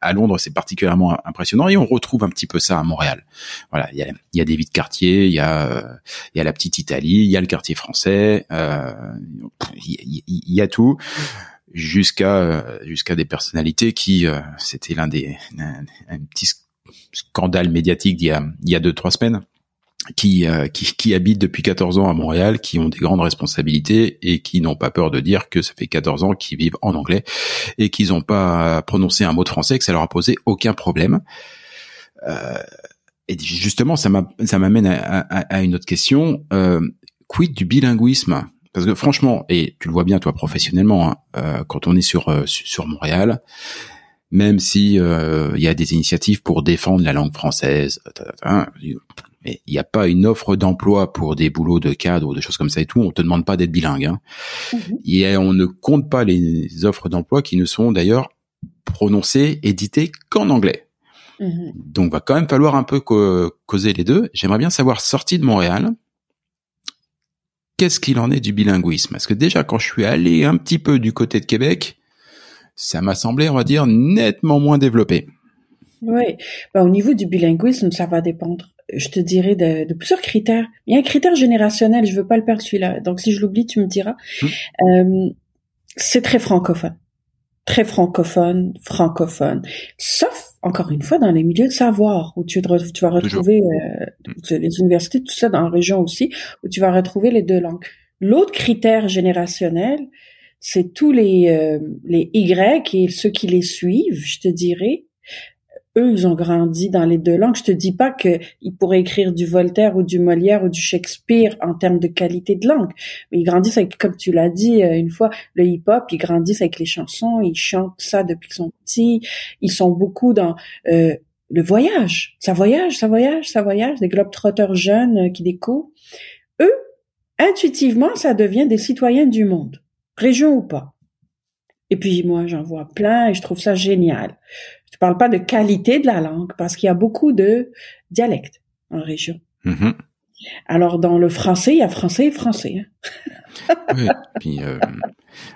à Londres, c'est particulièrement impressionnant et on retrouve un petit peu ça à Montréal. Voilà, il y a, des vies de quartier, il y a, il y a la petite Italie, il y a le quartier français, il y, y, a tout jusqu'à euh, jusqu'à des personnalités qui euh, c'était l'un des un, petit scandale médiatique d'il y a il y a deux trois semaines qui, euh, qui, qui habitent depuis 14 ans à Montréal, qui ont des grandes responsabilités et qui n'ont pas peur de dire que ça fait 14 ans qu'ils vivent en anglais et qu'ils n'ont pas prononcé un mot de français, que ça leur a posé aucun problème. Euh, et justement, ça m'amène à, à, à, une autre question. Euh, quid du bilinguisme? Parce que franchement, et tu le vois bien toi professionnellement, hein, euh, quand on est sur euh, sur Montréal, même si euh, il y a des initiatives pour défendre la langue française, mais il n'y a pas une offre d'emploi pour des boulots de cadre ou des choses comme ça et tout. On te demande pas d'être bilingue. Hein. Mhm. Et on ne compte pas les offres d'emploi qui ne sont d'ailleurs prononcées, éditées qu'en anglais. Mhm. Donc, va quand même falloir un peu causer les deux. J'aimerais bien savoir, sorti de Montréal, qu'est-ce qu'il en est du bilinguisme? Parce que déjà, quand je suis allé un petit peu du côté de Québec, ça m'a semblé, on va dire, nettement moins développé. Oui, bah, au niveau du bilinguisme, ça va dépendre, je te dirais, de, plusieurs critères. Il y a un critère générationnel, je veux pas le perdre celui-là. Donc si je l'oublie, tu me diras. Hum. Euh, c'est très francophone. Très francophone, francophone. Sauf encore une fois, dans les milieux de savoir, où tu, tu vas retrouver euh, les universités, tout ça dans la région aussi, où tu vas retrouver les deux langues. L'autre critère générationnel, c'est tous les, euh, les Y et ceux qui les suivent, je te dirais, eux, ils ont grandi dans les deux langues. Je te dis pas qu'ils pourraient écrire du Voltaire ou du Molière ou du Shakespeare en termes de qualité de langue, mais ils grandissent avec, comme tu l'as dit euh, une fois, le hip-hop. Ils grandissent avec les chansons. Ils chantent ça depuis qu'ils sont petits. Ils sont beaucoup dans euh, le voyage. Ça voyage, ça voyage, ça voyage. Des globetrotters jeunes euh, qui découvrent. Eux, intuitivement, ça devient des citoyens du monde, région ou pas. Et puis moi, j'en vois plein et je trouve ça génial. Je parle pas de qualité de la langue parce qu'il y a beaucoup de dialectes en région. Mm-hmm. Alors dans le français, il y a français et français. Hein. oui, puis euh,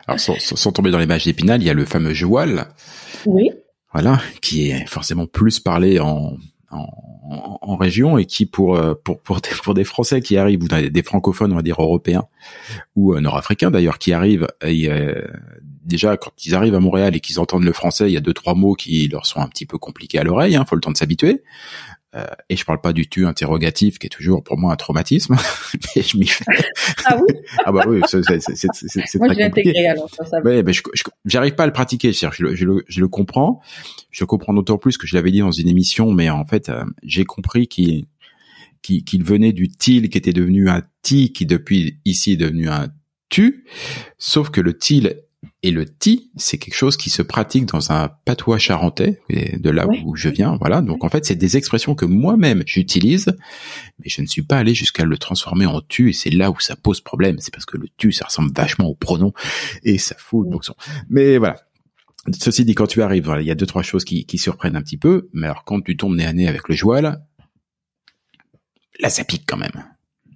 alors sans, tomber dans les mages d'épinal, il y a le fameux joual. Oui. Voilà, qui est forcément plus parlé en, en, en, région et qui pour euh, pour pour des, pour des Français qui arrivent ou des, francophones on va dire européens ou euh, nord-africains d'ailleurs qui arrivent et euh, déjà quand ils arrivent à Montréal et qu'ils entendent le français il y a deux trois mots qui leur sont un petit peu compliqués à l'oreille hein, faut le temps de s'habituer euh, et je parle pas du tu interrogatif qui est toujours pour moi un traumatisme, mais je m'y fais. Ah oui? ah bah oui, c'est très compliqué. alors ça. Je j'arrive pas à le pratiquer. Je, je, le, je, le, je le comprends. Je le comprends d'autant plus que je l'avais dit dans une émission, mais en fait, euh, j'ai compris qu'il qu'il venait du til qui était devenu un ti qui depuis ici est devenu un tu, sauf que le til et le ti, c'est quelque chose qui se pratique dans un patois charentais, de là où je viens. Voilà. Donc en fait, c'est des expressions que moi-même j'utilise, mais je ne suis pas allé jusqu'à le transformer en tu. Et c'est là où ça pose problème. C'est parce que le tu, ça ressemble vachement au pronom et ça fout le boxon. Mais voilà. Ceci dit, quand tu arrives, voilà, il y a deux trois choses qui, qui surprennent un petit peu, mais alors quand tu tombes nez à nez avec le joual, là ça pique quand même.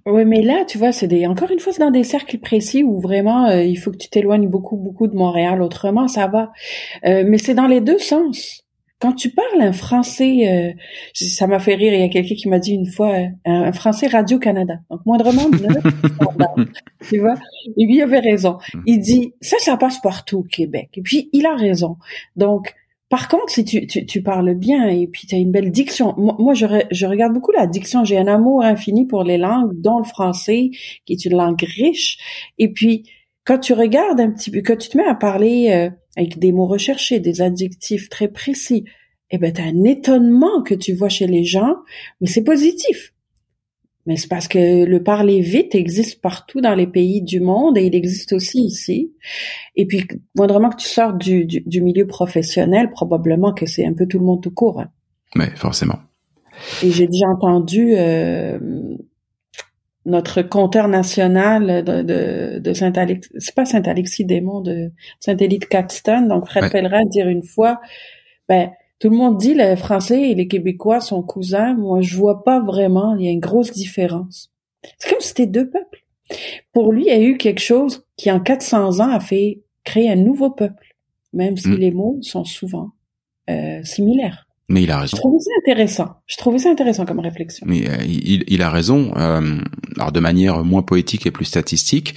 Oui, mais là, tu vois, c'est des encore une fois, c'est dans des cercles précis où vraiment euh, il faut que tu t'éloignes beaucoup, beaucoup de Montréal. Autrement, ça va. Euh, mais c'est dans les deux sens. Quand tu parles un français, euh, ça m'a fait rire. Il y a quelqu'un qui m'a dit une fois euh, un, français Radio Canada. Donc moindrement tu vois? Et lui il avait raison. Hmm. Il dit ça, ça passe partout au Québec. Et puis il a raison. Donc par contre, si tu, tu, tu, parles bien et puis tu as une belle diction, moi, je, je, regarde beaucoup la diction, j'ai un amour infini pour les langues, dont le français, qui est une langue riche. Et puis, quand tu regardes un petit peu, quand tu te mets à parler euh, avec des mots recherchés, des adjectifs très précis, eh ben, t'as un étonnement que tu vois chez les gens, mais c'est positif. Mais c'est parce que le parler vite existe partout dans les pays du monde et il existe aussi ici. Et puis, moindrement que tu sors du, du, milieu professionnel, probablement que c'est un peu tout le monde tout court. Hein. Oui, forcément. Et j'ai déjà entendu euh, notre compteur national de, de, de Saint-Alexis, c'est pas Saint-Alexis des Monts, de Saint-Élie de Caxton, donc Fred Pellerin dire une fois, ben, tout le monde dit les Français et les Québécois sont cousins. Moi, je vois pas vraiment. Il y a une grosse différence. C'est comme si c'était deux peuples. Pour lui, il y a eu quelque chose qui, en 400 ans, a fait créer un nouveau peuple, même si mm. les mots sont souvent euh, similaires. Mais il a raison. Je trouvais ça intéressant. Je trouvais ça intéressant comme réflexion. Mais euh, il, il, a raison. Euh, alors de manière moins poétique et plus statistique,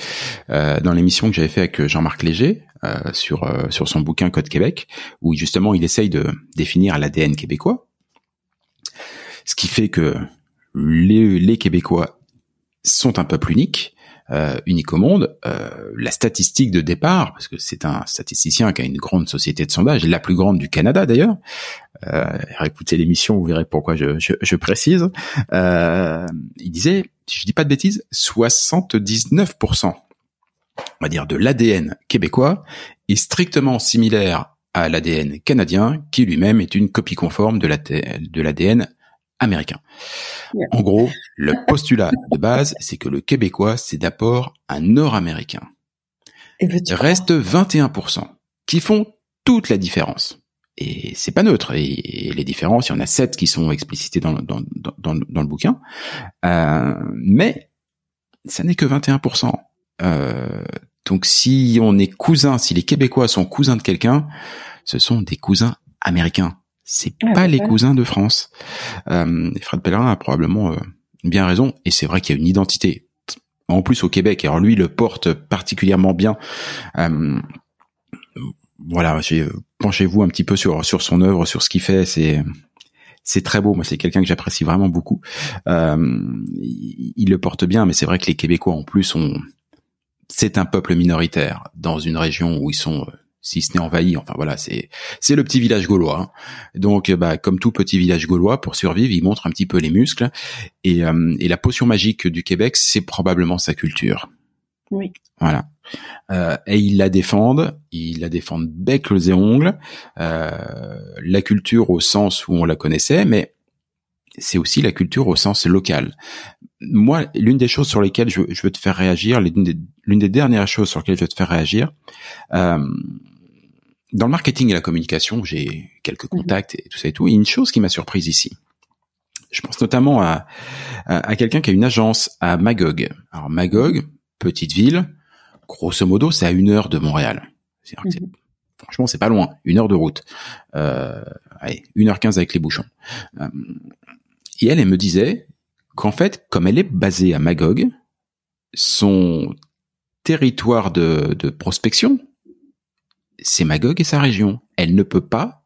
euh, dans l'émission que j'avais fait avec Jean-Marc Léger sur euh, sur son bouquin Code Québec, où justement il essaye de définir l'ADN québécois, ce qui fait que les, Québécois sont un peuple unique euh, unique au monde. Euh, la statistique de départ, parce que c'est un statisticien qui a une grande société de sondage, la plus grande du Canada d'ailleurs. Euh, écoutez l'émission, vous verrez pourquoi je précise. Euh, il disait, si je dis pas de bêtises, 79%, on va dire, de l'ADN québécois est strictement similaire à l'ADN canadien, qui lui-même est une copie conforme de l'ADN américain. En gros, le postulat de base, c'est que le Québécois, c'est d'abord un Nord-Américain. Il reste 21% qui font toute la différence. Et c'est pas neutre. Et, les différences, il y en a sept qui sont explicitées dans, dans, dans, dans le bouquin. Euh, mais ça n'est que 21%. Euh, donc si on est cousin, si les Québécois sont cousins de quelqu'un, ce sont des cousins américains. C'est ah, pas les cousins de France. Euh, Fred Pellerin a probablement euh, bien raison, et c'est vrai qu'il y a une identité. En plus au Québec, alors lui le porte particulièrement bien. Euh, voilà, euh, penchez-vous un petit peu sur sur son œuvre, sur ce qu'il fait. C'est c'est très beau. Moi, c'est quelqu'un que j'apprécie vraiment beaucoup. Euh, il, il, le porte bien, mais c'est vrai que les Québécois en plus ont c'est un peuple minoritaire dans une région où ils sont si ce n'est envahi. Enfin voilà, c'est c'est le petit village gaulois. Donc bah comme tout petit village gaulois, pour survivre, il montre un petit peu les muscles. Et, euh, et la potion magique du Québec, c'est probablement sa culture. Oui. Voilà. Euh, et ils la défendent, ils la défendent bec, et ongles. Euh, la culture au sens où on la connaissait, mais c'est aussi la culture au sens local. Moi, l'une des choses sur lesquelles je, veux te faire réagir, l'une des, des, dernières choses sur lesquelles je veux te faire réagir, euh, dans le marketing et la communication, j'ai quelques mhm. contacts et tout ça et tout. Et une chose qui m'a surprise ici. Je pense notamment à, à, quelqu'un qui a une agence à Magog. Alors Magog, petite ville, grosso modo, c'est à une heure de Montréal. Mhm. Franchement, c'est pas loin, une heure de route. Euh, allez, une heure quinze avec les bouchons. Euh, et elle, elle me disait qu'en fait, comme elle est basée à Magog, son territoire de, de prospection, c'est Magog et sa région. Elle ne peut pas,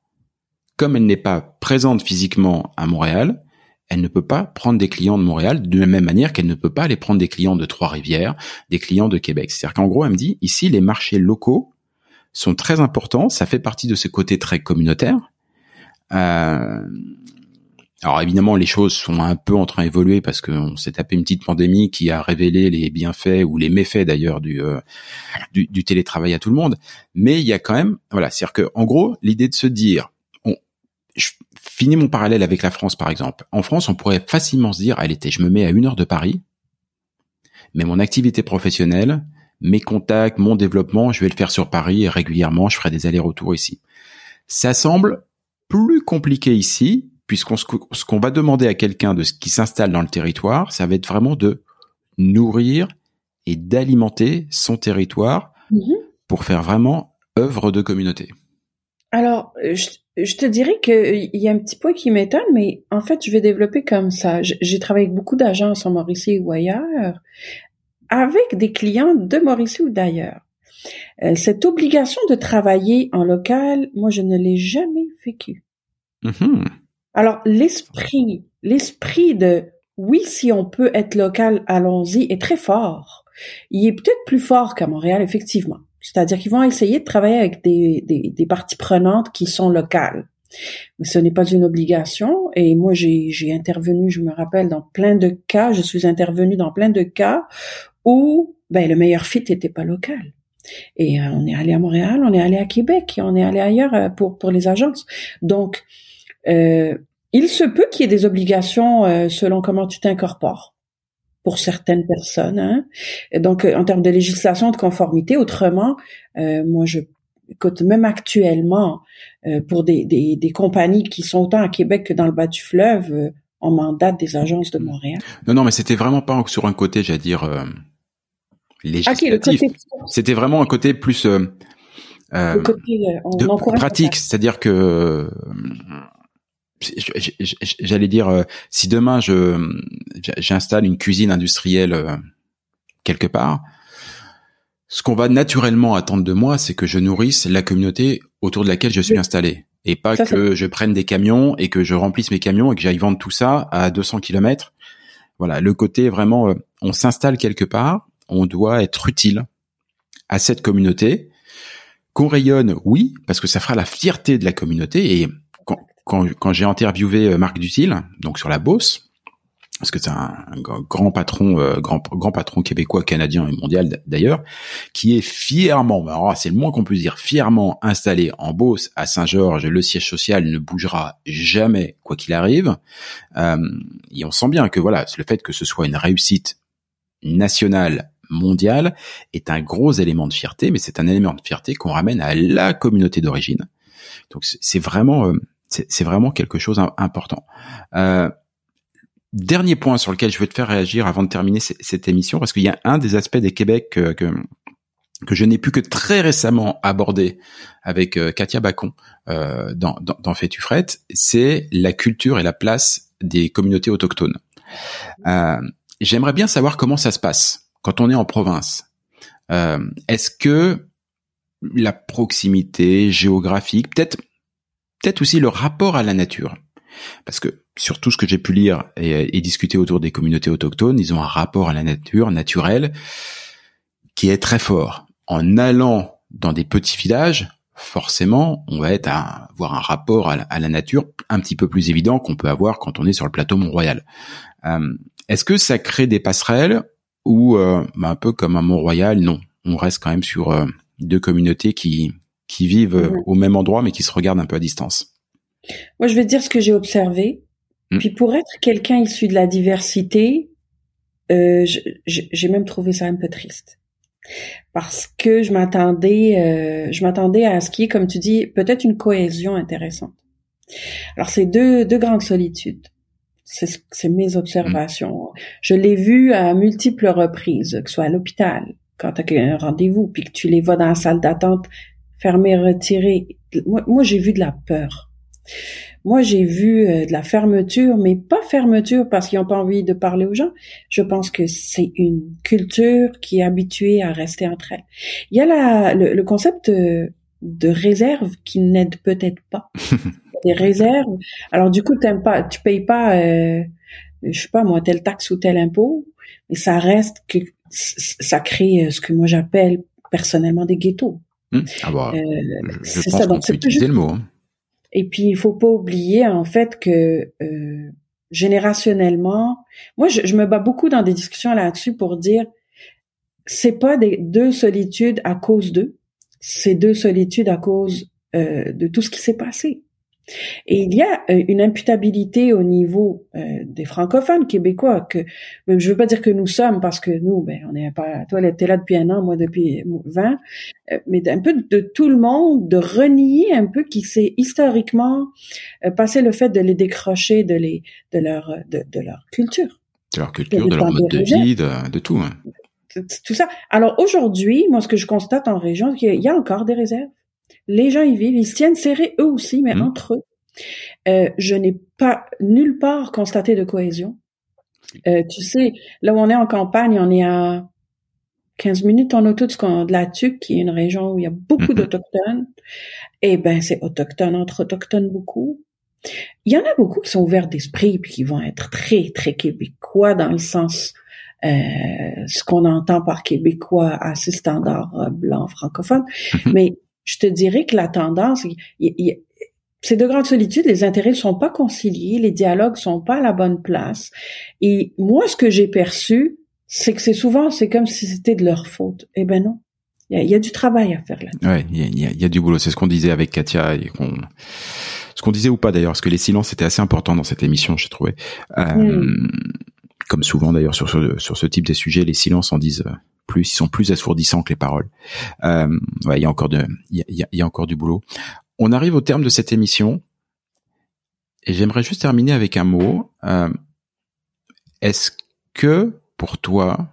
comme elle n'est pas présente physiquement à Montréal, elle ne peut pas prendre des clients de Montréal de la même manière qu'elle ne peut pas aller prendre des clients de Trois-Rivières, des clients de Québec. C'est-à-dire qu'en gros, elle me dit, ici, les marchés locaux sont très importants, ça fait partie de ce côté très communautaire. Euh, alors évidemment, les choses sont un peu en train d'évoluer parce qu'on s'est tapé une petite pandémie qui a révélé les bienfaits ou les méfaits d'ailleurs du, euh, du, du, télétravail à tout le monde. Mais il y a quand même, voilà, c'est-à-dire que en gros, l'idée de se dire, on, je finis mon parallèle avec la France par exemple. En France, on pourrait facilement se dire, elle était, je me mets à une heure de Paris, mais mon activité professionnelle, mes contacts, mon développement, je vais le faire sur Paris et régulièrement, je ferai des allers-retours ici. Ça semble plus compliqué ici, puisqu'on ce qu'on va demander à quelqu'un de ce qui s'installe dans le territoire, ça va être vraiment de nourrir et d'alimenter son territoire mhm. pour faire vraiment œuvre de communauté. Alors, je, te dirais qu'il y a un petit point qui m'étonne, mais en fait, je vais développer comme ça. J'ai travaillé avec beaucoup d'agences en Mauricie ou ailleurs, avec des clients de Mauricie ou d'ailleurs. Euh, cette obligation de travailler en local, moi, je ne l'ai jamais vécue. Mm-hmm. Alors, l'esprit, l'esprit de oui, si on peut être local, allons-y, est très fort. Il est peut-être plus fort qu'à Montréal, effectivement. C'est-à-dire qu'ils vont essayer de travailler avec des, des, des parties prenantes qui sont locales. Mais ce n'est pas une obligation. Et moi, j'ai intervenu, je me rappelle, dans plein de cas, je suis intervenu dans plein de cas où ben, le meilleur fit n'était pas local. Et euh, on est allé à Montréal, on est allé à Québec, on est allé ailleurs euh, pour, pour les agences. Donc, euh, il se peut qu'il y ait des obligations euh, selon comment tu t'incorpores pour certaines personnes. Hein. donc, en termes de législation de conformité, autrement, euh, moi, je écoute, même actuellement, euh, pour des, des, des, compagnies qui sont autant à Québec que dans le bas du fleuve, euh, on mandate des agences de Montréal. Non, non, mais c'était vraiment pas sur un côté, j'allais dire, euh, législatif. c'était vraiment un côté plus... Euh, côté, de, pratique, c'est-à-dire que j'allais dire euh, si demain je j'installe une cuisine industrielle euh, quelque part ce qu'on va naturellement attendre de moi c'est que je nourrisse la communauté autour de laquelle je suis installé. Et pas que je prenne des camions et que je remplisse mes camions et que j'aille vendre tout ça à 200 km voilà le côté vraiment euh, on s'installe quelque part on doit être utile à cette communauté. Qu'on rayonne oui parce que ça fera la fierté de la communauté et quand, j'ai interviewé euh, Marc Dutil, donc sur la Beauce, parce que c'est un, grand patron, euh, grand, grand patron québécois, canadien et mondial d'ailleurs, qui est fièrement, alors c'est le moins qu'on puisse dire, fièrement installé en Beauce à Saint-Georges. Le siège social ne bougera jamais, quoi qu'il arrive. Euh, et on sent bien que voilà, le fait que ce soit une réussite nationale, mondiale, est un gros élément de fierté, mais c'est un élément de fierté qu'on ramène à la communauté d'origine. Donc c'est vraiment c'est vraiment quelque chose d'important. Euh, dernier point sur lequel je veux te faire réagir avant de terminer cette émission, parce qu'il y a un des aspects des Québec que, que, je n'ai pu que très récemment aborder avec euh, Katia Bacon euh, dans, dans, dans c'est la culture et la place des communautés autochtones. Euh, J'aimerais bien savoir comment ça se passe quand on est en province. Euh, Est-ce que la proximité géographique, peut-être peut-être aussi le rapport à la nature. Parce que sur tout ce que j'ai pu lire et, discuter autour des communautés autochtones, ils ont un rapport à la nature naturelle qui est très fort. En allant dans des petits villages, forcément, on va être à avoir un rapport à la, nature un petit peu plus évident qu'on peut avoir quand on est sur le plateau Mont-Royal. Euh, est-ce que ça crée des passerelles ou euh, bah, un peu comme à Mont-Royal, non, on reste quand même sur euh, deux communautés qui qui vivent euh, au même endroit mais qui se regardent un peu à distance Moi, je vais te dire ce que j'ai observé. Hmm. Puis pour être quelqu'un issu de la diversité, euh, j'ai même trouvé ça un peu triste parce que je m'attendais, euh, je m'attendais à ce qui est, comme tu dis, peut-être une cohésion intéressante. Alors c'est deux deux grandes solitudes. C'est mes observations. Je l'ai vu à multiples reprises, que ce soit à l'hôpital, quand tu as un rendez-vous, puis que tu les vois dans la salle d'attente fermer, retirer. Moi, moi j'ai vu de la peur. Moi, j'ai vu euh, de la fermeture, mais pas fermeture parce qu'ils n'ont pas envie de parler aux gens. Je pense que c'est une culture qui est habituée à rester entre elles. Il y a la, le, concept de, réserve qui n'aide peut-être pas. Des réserves. Alors du coup, t'aimes pas, tu payes pas, euh, je sais pas moi, telle taxe ou tel impôt, mais ça reste que ça crée euh, ce que moi j'appelle personnellement des ghettos. Hum. Ah bah, euh, je, pense qu'on peut utiliser le mot. Hein. Et puis il faut pas oublier en fait que euh, générationnellement, moi je, je, me bats beaucoup dans des discussions là-dessus pour dire c'est pas des deux solitudes à cause d'eux, c'est deux solitudes à cause euh, de tout ce qui s'est passé. Et il y a euh, une imputabilité au niveau euh, des francophones québécois que je veux pas dire que nous sommes parce que nous, ben, on est pas. Toi, t'es là depuis un an, moi depuis 20, euh, mais un peu de tout le monde de renier un peu qui s'est historiquement passé le fait de les décrocher de les de leur de, de leur culture, de leur culture, de, leur mode de vie, de, tout. Hein. Tout ça. Alors aujourd'hui, moi, ce que je constate en région, c'est qu'il y a encore des réserves les gens y vivent, ils se tiennent serrés eux aussi, mais mmh. entre eux. Euh, je n'ai pas nulle part constaté de cohésion. Euh, tu sais, là où on est en campagne, on est à 15 minutes en auto de la Tuque, qui est une région où il y a beaucoup mmh d'autochtones. Eh ben, c'est autochtone entre autochtones beaucoup. Il y en a beaucoup qui sont ouverts d'esprit puis qui vont être très, très québécois dans le sens euh, ce qu'on entend par québécois assez standard euh, blanc francophone. Mmh mais je te dirais que la tendance, c'est de grandes solitudes, les intérêts ne sont pas conciliés, les dialogues sont pas à la bonne place. Et moi, ce que j'ai perçu, c'est que c'est souvent, c'est comme si c'était de leur faute. Eh ben non. Il y, a, du travail à faire là. Ouais, il y a, du boulot. C'est ce qu'on disait avec Katia et ce qu'on disait ou pas d'ailleurs, parce que les silences étaient assez importants dans cette émission, j'ai trouvé. Euh, hmm. Comme souvent d'ailleurs sur ce, sur ce type de sujet, les silences en disent plus, ils sont plus assourdissants que les paroles. Euh, il y a encore de, il y a, y a encore du boulot. On arrive au terme de cette émission et j'aimerais juste terminer avec un mot. Euh, Est-ce que pour toi,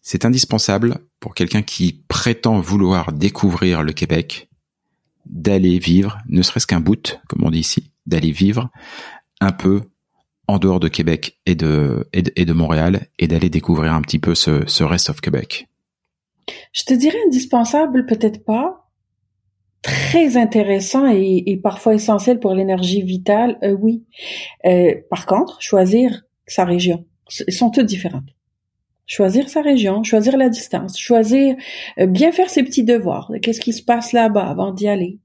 c'est indispensable pour quelqu'un qui prétend vouloir découvrir le Québec d'aller vivre, ne serait-ce qu'un bout, comme on dit ici, d'aller vivre un peu en dehors de Québec et de, et de, Montréal et d'aller découvrir un petit peu ce, ce rest of Québec Je te dirais indispensable, peut-être pas. Très intéressant et, parfois essentiel pour l'énergie vitale, euh, oui. Euh, par contre, choisir sa région. Elles sont toutes différentes. Choisir sa région, choisir la distance, choisir euh, bien faire ses petits devoirs. Qu'est-ce qui se passe là-bas avant d'y aller?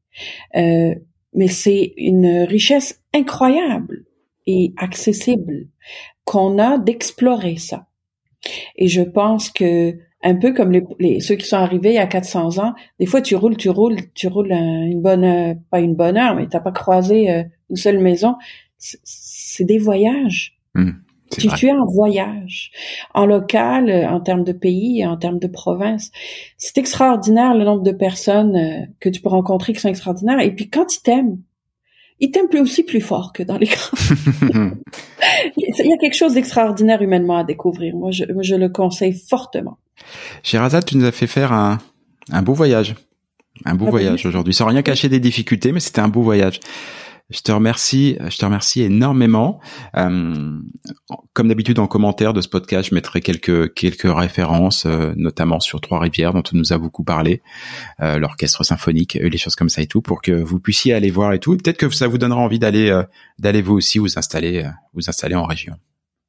mais c'est une richesse incroyable et accessible qu'on a d'explorer ça. Et je pense que un peu comme les, ceux qui sont arrivés il y a 400 ans, des fois tu roules, tu roules, tu roules une bonne, pas une bonne heure, mais t'as pas croisé euh, une seule maison. C'est des voyages. Mmh, tu, tu, es en voyage, en local, euh, en termes de pays, en termes de province. C'est extraordinaire le nombre de personnes euh, que tu peux rencontrer qui sont extraordinaires. Et puis quand ils t'aiment, il t'aime plus aussi plus fort que dans l'écran. il y a quelque chose d'extraordinaire humainement à découvrir. Moi, je, je le conseille fortement. Sherazade, tu nous as fait faire un, un beau voyage. Un beau ah, voyage aujourd'hui. Sans rien cacher des difficultés, mais c'était un beau voyage. Je te remercie, je te remercie énormément. Euh, comme d'habitude en commentaire de ce podcast, je mettrai quelques quelques références, euh, notamment sur Trois-Rivières dont on nous a beaucoup parlé, euh, l'orchestre symphonique, les choses comme ça et tout, pour que vous puissiez aller voir et tout. Peut-être que ça vous donnera envie d'aller d'aller vous aussi vous installer vous installer en région.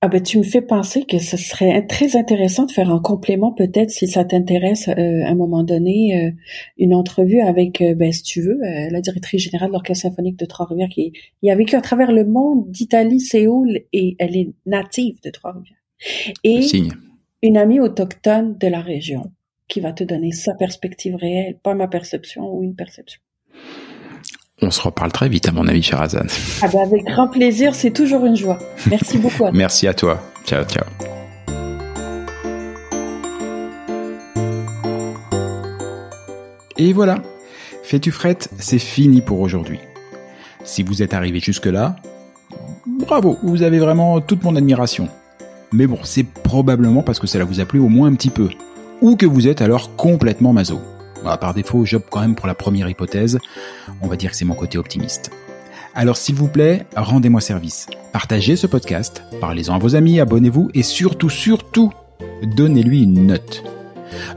Ah ben tu me fais penser que ce serait très intéressant de faire un complément peut-être si ça t'intéresse euh, à un moment donné euh, une entrevue avec euh, ben si tu veux la directrice générale de l'orchestre symphonique de Trois-Rivières qui, a vécu à travers le monde d'Italie Séoul et elle est native de Trois-Rivières et une amie autochtone de la région qui va te donner sa perspective réelle pas ma perception ou une perception. On se reparle très vite, à mon avis, cher Hazan. Ah bah avec grand plaisir, c'est toujours une joie. Merci beaucoup. À Merci à toi. Ciao, ciao. Et voilà, Fais-tu frette, c'est fini pour aujourd'hui. Si vous êtes arrivé jusque-là, bravo, vous avez vraiment toute mon admiration. Mais bon, c'est probablement parce que cela vous a plu au moins un petit peu. Ou que vous êtes alors complètement maso. Bah, par défaut, j'opte quand même pour la première hypothèse. On va dire que c'est mon côté optimiste. Alors s'il vous plaît, rendez-moi service. Partagez ce podcast, parlez-en à vos amis, abonnez-vous et surtout, surtout, donnez-lui une note.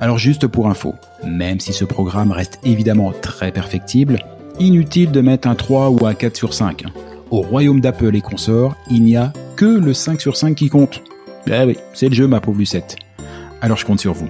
Alors juste pour info, même si ce programme reste évidemment très perfectible, inutile de mettre un 3 ou un 4 sur 5. Au royaume d'Apple et consorts, il n'y a que le 5 sur 5 qui compte. Eh oui, c'est le jeu ma pauvre Lucette. Alors je compte sur vous.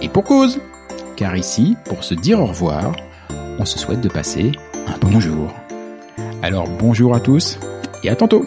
Et pour cause. Car ici, pour se dire au revoir, on se souhaite de passer un bonjour. Alors bonjour à tous et à tantôt